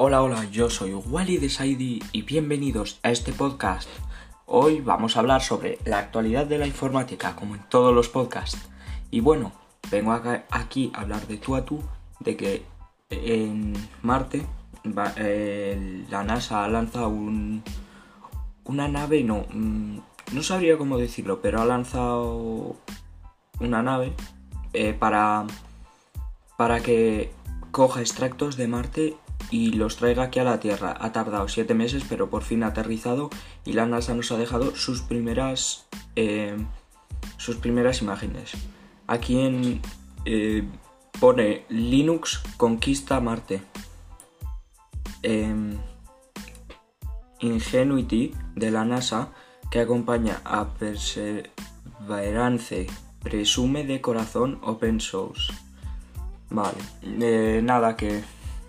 Hola, hola, yo soy Wally de Saidi y bienvenidos a este podcast. Hoy vamos a hablar sobre la actualidad de la informática, como en todos los podcasts. Y bueno, vengo aquí a hablar de tú a tú, de que en Marte eh, la NASA ha lanzado un, una nave, no, mm, no sabría cómo decirlo, pero ha lanzado una nave eh, para, para que coja extractos de Marte y los traiga aquí a la Tierra. Ha tardado siete meses, pero por fin ha aterrizado y la NASA nos ha dejado sus primeras, eh, sus primeras imágenes. Aquí en, eh, pone Linux conquista Marte. Em, Ingenuity de la NASA que acompaña a Perseverance presume de corazón open source. Vale, eh, nada que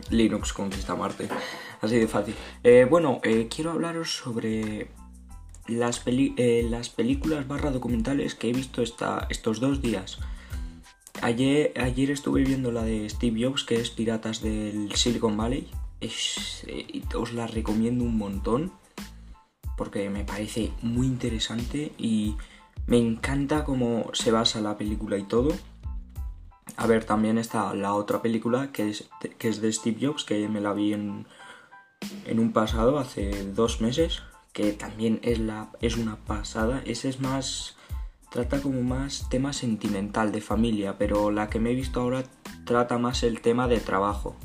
Linux conquista Marte. Así de fácil. Eh, bueno, eh, quiero hablaros sobre las, eh, las películas barra documentales que he visto esta, estos dos días. Ayer, ayer estuve viendo la de Steve Jobs, que es Piratas del Silicon Valley. os la recomiendo un montón porque me parece muy interesante y me encanta cómo se basa la película y todo. A ver, también está la otra película que es, que es de Steve Jobs, que me la vi en, en un pasado, hace dos meses, que también es, la, es una pasada. Ese es más, trata como más tema sentimental, de familia, pero la que me he visto ahora trata más el tema de trabajo,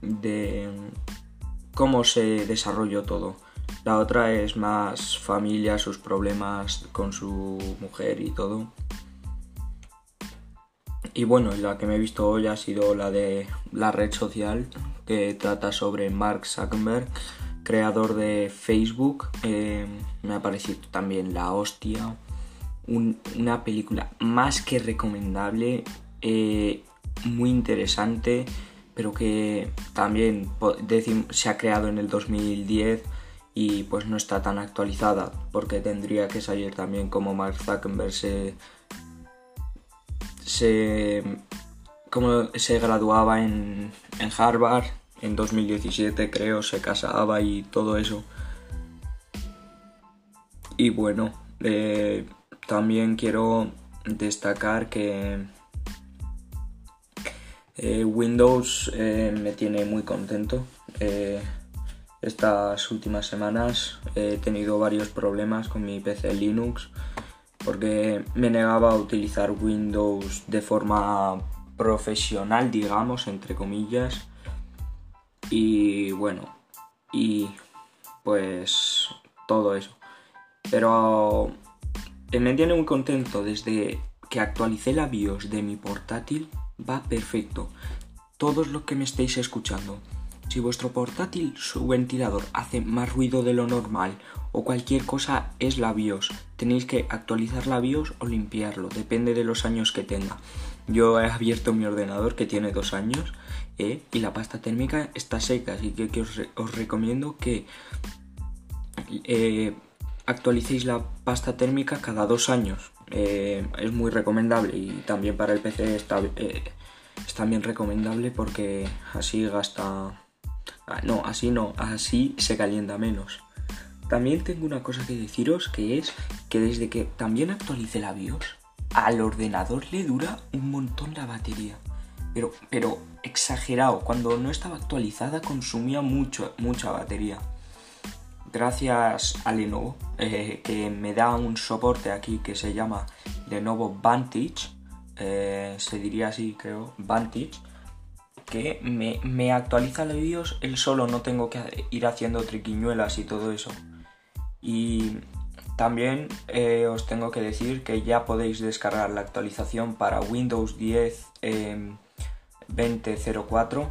de cómo se desarrolló todo. La otra es más familia, sus problemas con su mujer y todo. Y bueno, la que me he visto hoy ha sido la de la red social, que trata sobre Mark Zuckerberg, creador de Facebook. Eh, me ha parecido también la hostia. una película más que recomendable, eh, muy interesante, pero que también se ha creado en el 2010 y pues no está tan actualizada, porque tendría que salir también como Mark Zuckerberg se se, como se graduaba en, Harvard en 2017 creo, se casaba y todo eso. Y bueno, eh, también quiero destacar que eh, Windows eh, me tiene muy contento. estas últimas semanas he tenido varios problemas con mi PC Linux porque me negaba a utilizar Windows de forma profesional, digamos, entre comillas. Y bueno, y pues todo eso. Pero me tiene muy contento desde que actualicé la BIOS de mi portátil, va perfecto. Todos los que me estéis escuchando, si vuestro portátil, su ventilador hace más ruido de lo normal o cualquier cosa es la BIOS. Tenéis que actualizar la BIOS o limpiarlo, depende de los años que tenga. Yo he abierto mi ordenador que tiene dos años eh, y la pasta térmica está seca, así que, os, recomiendo que eh, actualicéis la pasta térmica cada dos años. Eh, es muy recomendable y también para el PC está, es también recomendable porque así gasta... Ah, no, así no, así se calienta menos. También tengo una cosa que deciros que es que desde que también actualicé la BIOS, al ordenador le dura un montón la batería. Pero, pero exagerado, cuando no estaba actualizada consumía mucho, mucha batería. Gracias a Lenovo, eh, que me da un soporte aquí que se llama Lenovo Vantage, eh, se diría así creo, Vantage, que me, actualiza la BIOS él solo, no tengo que ir haciendo triquiñuelas y todo eso. Y también eh, os tengo que decir que ya podéis descargar la actualización para Windows 10 2004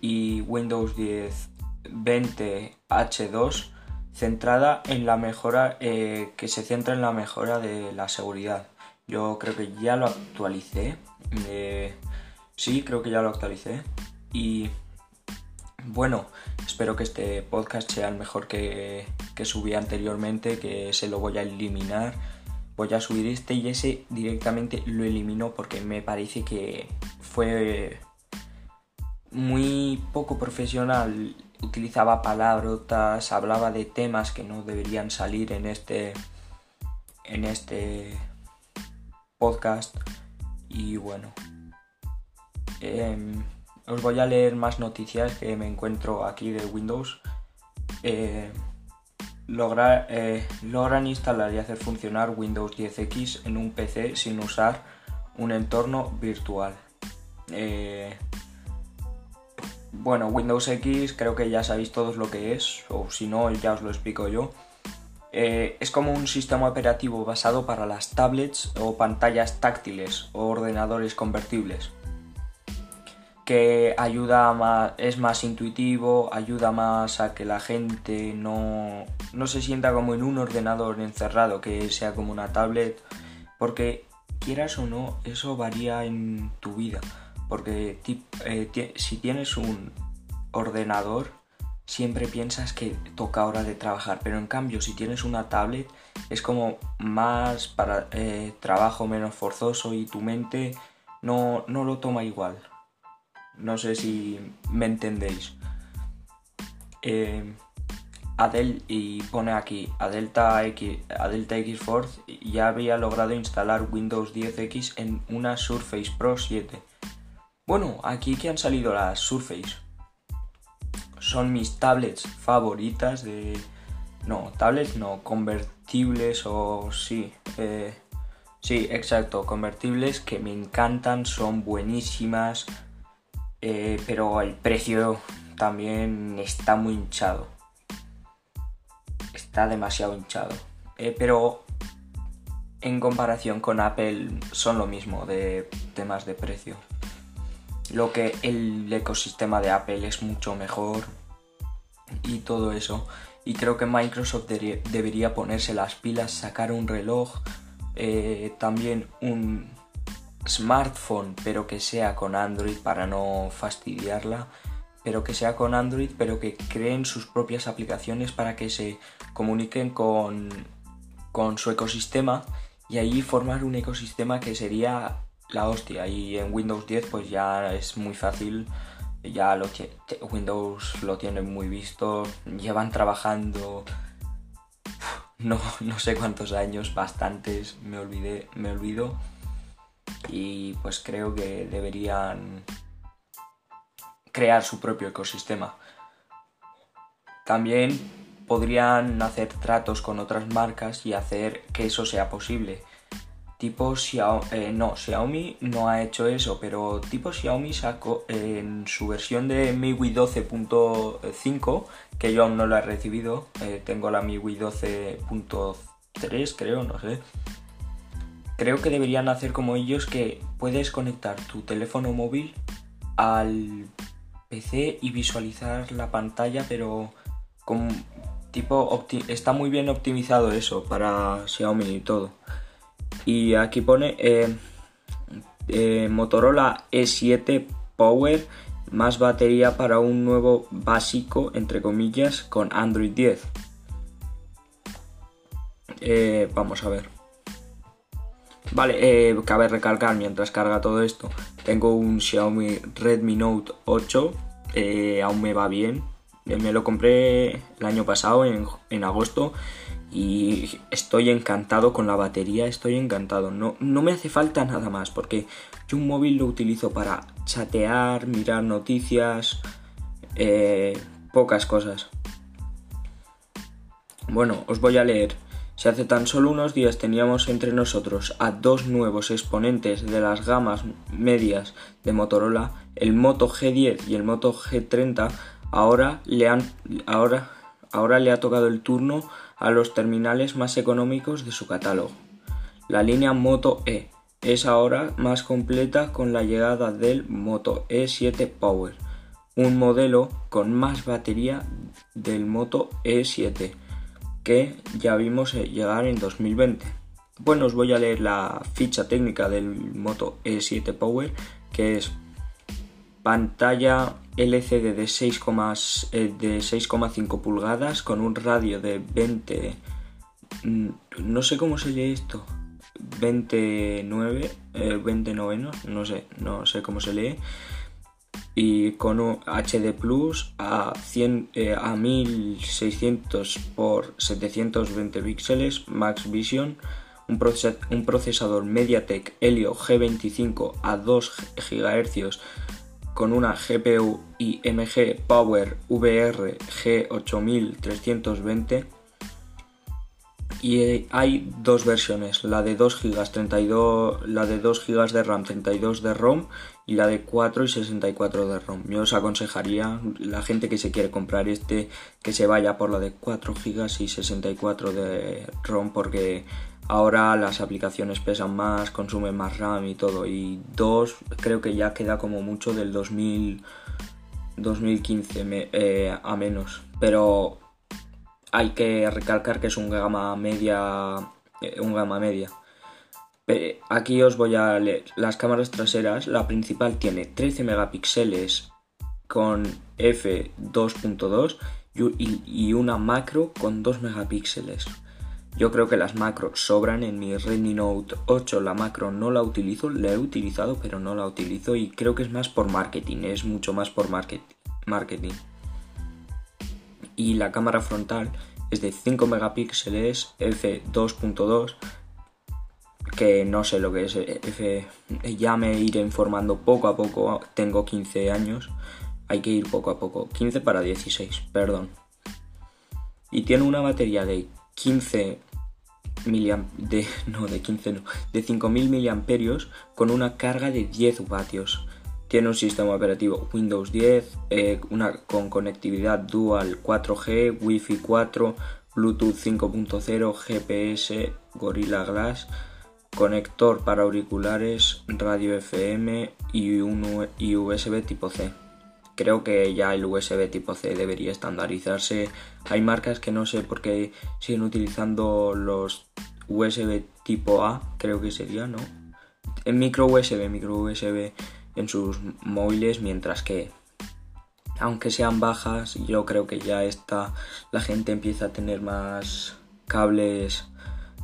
y Windows 10 20H2 centrada en la mejora eh, que se centra en la mejora de la seguridad. Yo creo que ya lo actualicé. Sí, creo que ya lo actualicé. Y bueno, espero que este podcast sea el mejor que, que subí anteriormente, que se lo voy a eliminar. Voy a subir este y ese directamente lo elimino porque me parece que fue muy poco profesional, utilizaba palabrotas, hablaba de temas que no deberían salir en este en este podcast y bueno em, os voy a leer más noticias que me encuentro aquí de Windows eh, eh, logran instalar y hacer funcionar Windows 10X en un PC sin usar un entorno virtual. Eh, bueno, Windows X creo que ya sabéis todos lo que es, o si no, ya os lo explico yo. Es como un sistema operativo basado para las tablets o pantallas táctiles o ordenadores convertibles que ayuda más, es más intuitivo, ayuda más a que la gente no, no se sienta como en un ordenador encerrado, que sea como una tablet, porque quieras o no, eso varía en tu vida, porque eh, si tienes un ordenador, siempre piensas que toca hora de trabajar, pero en cambio si tienes una tablet es como más para eh, trabajo menos forzoso y tu mente no, no lo toma igual. No sé si me entendéis. Eh, y pone aquí, Adelta X, Adelta X Force ya había logrado instalar Windows 10X en una Surface Pro 7. Bueno, aquí que han salido las Surface. Son mis tablets favoritas de... No, tablets no, convertibles o sí. Eh, sí, exacto, convertibles que me encantan, son buenísimas eh, pero el precio también está muy hinchado. Está demasiado hinchado. Eh, pero en comparación con Apple son lo mismo de temas de precio. Lo que el ecosistema de Apple es mucho mejor y todo eso. Y creo que Microsoft debería ponerse las pilas, sacar un reloj, eh, también un, smartphone, pero que sea con Android para no fastidiarla, pero que sea con Android, pero que creen sus propias aplicaciones para que se comuniquen con, con su ecosistema y ahí formar un ecosistema que sería la hostia. Y en Windows 10 pues ya es muy fácil, ya lo Windows lo tienen muy visto, llevan trabajando no, no sé cuántos años, bastantes, me olvidé, me olvido y pues creo que deberían crear su propio ecosistema. También podrían hacer tratos con otras marcas y hacer que eso sea posible. Tipo Xiaomi, eh, no, Xiaomi no ha hecho eso, pero tipo Xiaomi sacó en su versión de MIUI 12.5, que yo aún no lo he recibido, eh, tengo la MIUI 12.3 creo, no sé Creo que deberían hacer como ellos que puedes conectar tu teléfono móvil al PC y visualizar la pantalla, pero tipo está muy bien optimizado eso para Xiaomi y todo. Y aquí pone eh, eh, Motorola E7 Power más batería para un nuevo básico, entre comillas, con Android 10. Eh, vamos a ver. Vale, eh, cabe recalcar mientras carga todo esto, tengo un Xiaomi Redmi Note 8, eh, aún me va bien, eh, me lo compré el año pasado en, en, agosto y estoy encantado con la batería, estoy encantado, no, no me hace falta nada más porque yo un móvil lo utilizo para chatear, mirar noticias, pocas cosas. Bueno, os voy a leer. Si hace tan solo unos días teníamos entre nosotros a dos nuevos exponentes de las gamas medias de Motorola, el Moto G10 y el Moto G30, ahora le, han, ahora, ahora le ha tocado el turno a los terminales más económicos de su catálogo. La línea Moto E es ahora más completa con la llegada del Moto E7 Power, un modelo con más batería del Moto E7 que ya vimos eh, llegar en 2020. Bueno, os voy a leer la ficha técnica del Moto E7 Power, que es pantalla LCD de 6,5 eh, pulgadas con un radio de 20... Mm, no sé cómo se lee esto. 29, 29, no sé, no sé cómo se lee. Y con un HD Plus a, 100, eh, a 1600 x 720 píxeles Max Vision, un, un procesador MediaTek Helio G25 a 2 GHz con una GPU IMG Power VR G8320 y hay dos versiones, la de 2 GB 32, la de 2 GB de RAM, 32 de ROM y la de 4 y 64 de ROM. Yo os aconsejaría la gente que se quiere comprar este que se vaya por la de 4 GB y 64 de ROM porque ahora las aplicaciones pesan más, consumen más RAM y todo y 2 creo que ya queda como mucho del 2000 2015 eh, a menos, pero hay que recalcar que es un gama media. Eh, un gama media. Aquí os voy a leer las cámaras traseras. La principal tiene 13 megapíxeles con f2.2 y una macro con 2 megapíxeles. Yo creo que las macros sobran en mi Redmi Note 8. La macro no la utilizo, la he utilizado, pero no la utilizo y creo que es más por marketing, es mucho más por marketing y la cámara frontal es de 5 megapíxeles f2.2 que no sé lo que es f ya me iré informando poco a poco tengo 15 años hay que ir poco a poco 15 para 16 perdón. Y tiene una batería de 15 miliam de no de 15 no de 5000 miliamperios con una carga de 10 vatios. Tiene un sistema operativo Windows 10, eh, una, con conectividad dual 4G, Wi-Fi 4, Bluetooth 5.0, GPS, Gorilla Glass, conector para auriculares, radio FM y un y USB tipo C. Creo que ya el USB tipo C debería estandarizarse. Hay marcas que no sé por qué siguen utilizando los USB tipo A, creo que sería, ¿no? En micro USB, micro USB en sus móviles, mientras que aunque sean bajas, yo creo que ya está la gente empieza a tener más cables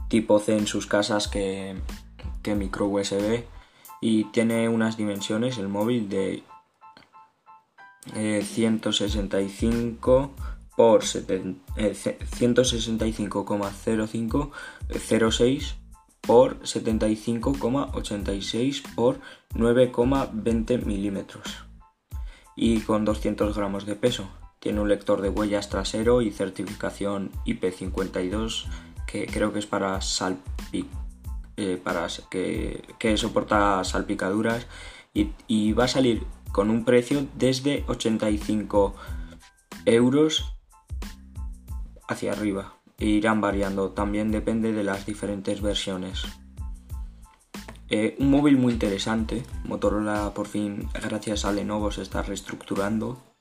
tipo C en sus casas que, que micro USB y tiene unas dimensiones el móvil de 165 eh, por 165,0506 eh, por 75,86 por 9,20 milímetros y con 200 gramos de peso. Tiene un lector de huellas trasero y certificación IP52 que creo que es para eh, para que, soporta salpicaduras y, y va a salir con un precio desde 85 euros hacia arriba e irán variando, también depende de las diferentes versiones. Eh, un móvil muy interesante, Motorola por fin gracias a Lenovo se está reestructurando.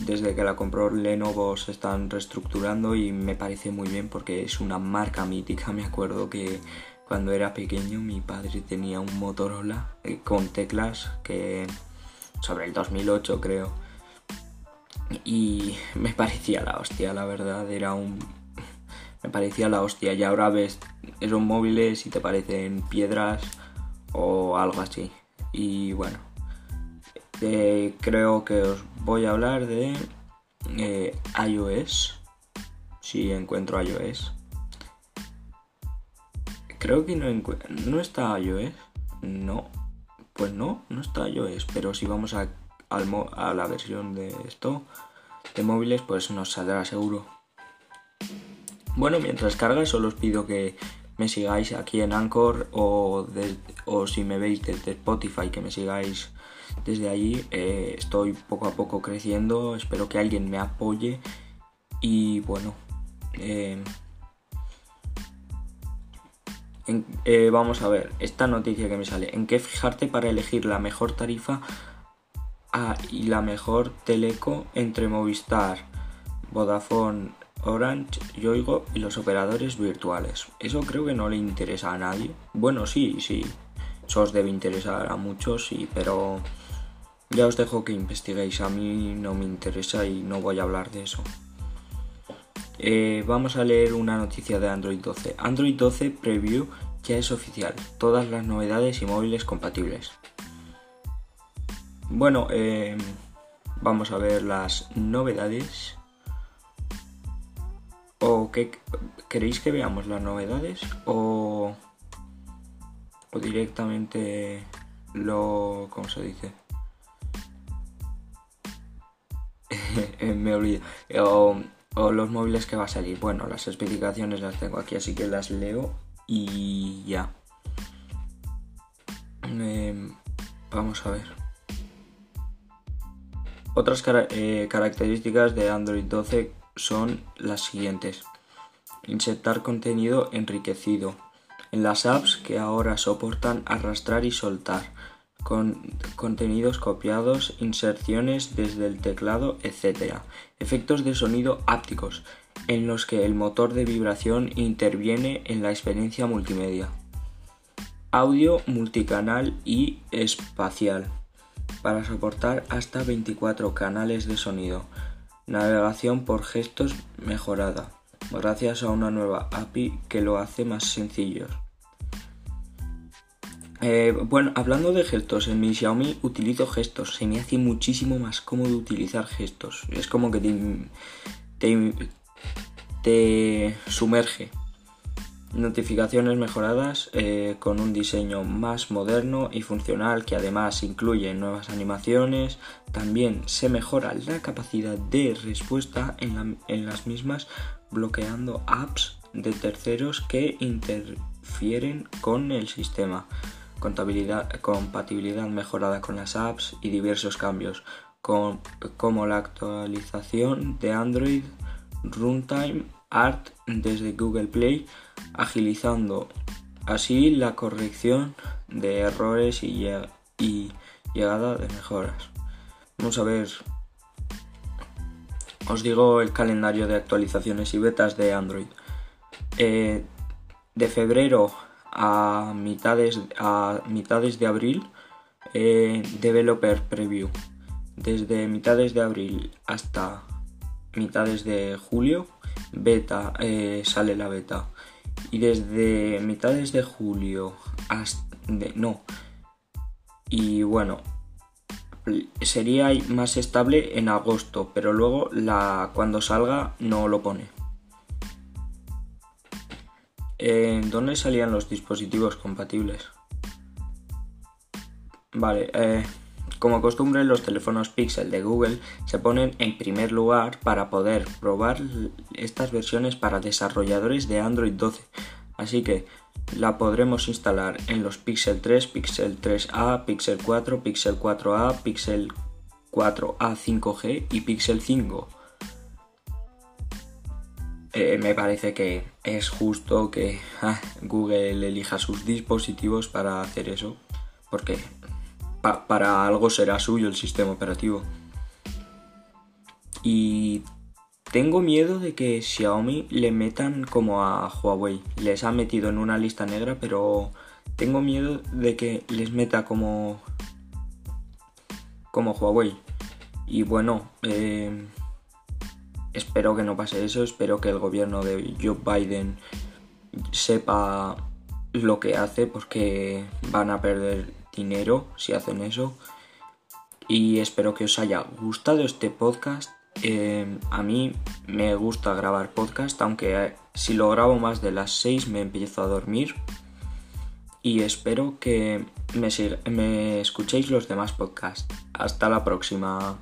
Desde que la compró Lenovo se están reestructurando y me parece muy bien porque es una marca mítica. Me acuerdo que cuando era pequeño mi padre tenía un Motorola eh, con teclas que sobre el 2008 creo. Y me parecía la hostia, la verdad, era un me parecía la hostia. Y ahora ves esos móviles y te parecen piedras o algo así. Y bueno, eh, creo que os voy a hablar de eh, iOS. Si encuentro iOS. Creo que no, no está iOS. No. Pues no, no está iOS. Pero si vamos a, a la versión de esto de móviles, pues nos saldrá seguro. Bueno, mientras carga, solo os pido que me sigáis aquí en Anchor o, o si me veis desde Spotify, que me sigáis desde allí. Eh, estoy poco a poco creciendo, espero que alguien me apoye y bueno. Eh, eh, vamos a ver, esta noticia que me sale. ¿En qué fijarte para elegir la mejor tarifa y la mejor teleco entre Movistar, Vodafone, Orange, Yoigo y los operadores virtuales. Eso creo que no le interesa a nadie. Bueno, sí, sí. Eso os debe interesar a muchos, sí, pero ya os dejo que investiguéis. A mí no me interesa y no voy a hablar de eso. Eh, vamos a leer una noticia de Android 12. Android 12 Preview ya es oficial. Todas las novedades y móviles compatibles. bueno, eh, vamos a ver las novedades. ¿O qué queréis que veamos las novedades? ¿O, o directamente lo... ¿Cómo se dice? Me olvido. O, los móviles que va a salir. Bueno, las especificaciones las tengo aquí, así que las leo y ya. Em, vamos a ver. Otras eh, características de Android 12 son las siguientes. Insertar contenido enriquecido. En las apps que ahora soportan arrastrar y soltar. Con contenidos copiados, inserciones desde el teclado, etc. Efectos de sonido ápticos, en los que el motor de vibración interviene en la experiencia multimedia. Audio multicanal y espacial, para soportar hasta 24 canales de sonido. Navegación por gestos mejorada, gracias a una nueva API que lo hace más sencillo. Eh, bueno, hablando de gestos, en mi Xiaomi utilizo gestos. Se me hace muchísimo más cómodo utilizar gestos. Es como que te, sumerge. Notificaciones mejoradas eh, con un diseño más moderno y funcional que además incluye nuevas animaciones. También se mejora la capacidad de respuesta en las mismas bloqueando apps de terceros que interfieren con el sistema compatibilidad mejorada con las apps y diversos cambios, como la actualización de Android Runtime Art desde Google Play, agilizando así la corrección de errores y, llegada de mejoras. Vamos a ver, os digo el calendario de actualizaciones y betas de Android. Eh, de febrero a mitades, a mitades de abril eh, Developer Preview. Desde mitades de abril hasta mitades de julio beta eh, sale la beta. Y desde mitades de julio hasta no. Y bueno sería más estable en agosto pero luego la cuando salga no lo pone ¿En dónde salían los dispositivos compatibles? Vale, eh, como costumbre los teléfonos Pixel de Google se ponen en primer lugar para poder probar estas versiones para desarrolladores de Android 12. Así que la podremos instalar en los Pixel 3, Pixel 3A, Pixel 4, Pixel 4A, Pixel 4A 5G y Pixel 5. Eh, me parece que es justo que ah, Google elija sus dispositivos para hacer eso, porque para algo será suyo el sistema operativo. Y tengo miedo de que Xiaomi le metan como a Huawei. Les ha metido en una lista negra, pero tengo miedo de que les meta como como Huawei. Y bueno, eh, espero que no pase eso, espero que el gobierno de Joe Biden sepa lo que hace porque van a perder dinero si hacen eso. Y espero que os haya gustado este podcast. Eh, a mí me gusta grabar podcast, aunque eh, si lo grabo más de las 6 me empiezo a dormir. Y espero que me escuchéis los demás podcasts. Hasta la próxima.